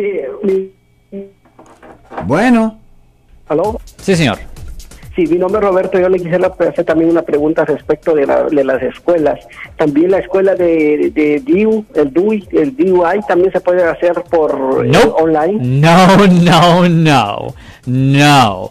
Sí, Bueno. ¿Aló? Sí, señor. Sí, mi nombre es Roberto. Yo le quisiera hacer también una pregunta respecto de, la- de las escuelas. También la escuela de, de DIU, el DUI, el DUI también se puede hacer por eh, online. No, no, no. No.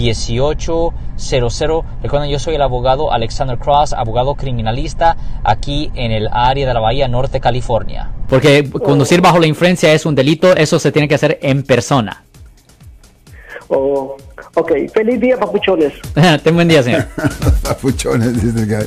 1-800-530-1800. Recuerden, yo soy el abogado Alexander Cross, abogado criminalista aquí en el área de la Bahía Norte, California. Porque conducir bajo la influencia es un delito, eso se tiene que hacer en persona. Oh, ok, feliz día, papuchones. Ten buen día, señor. Papuchones, dice el guy.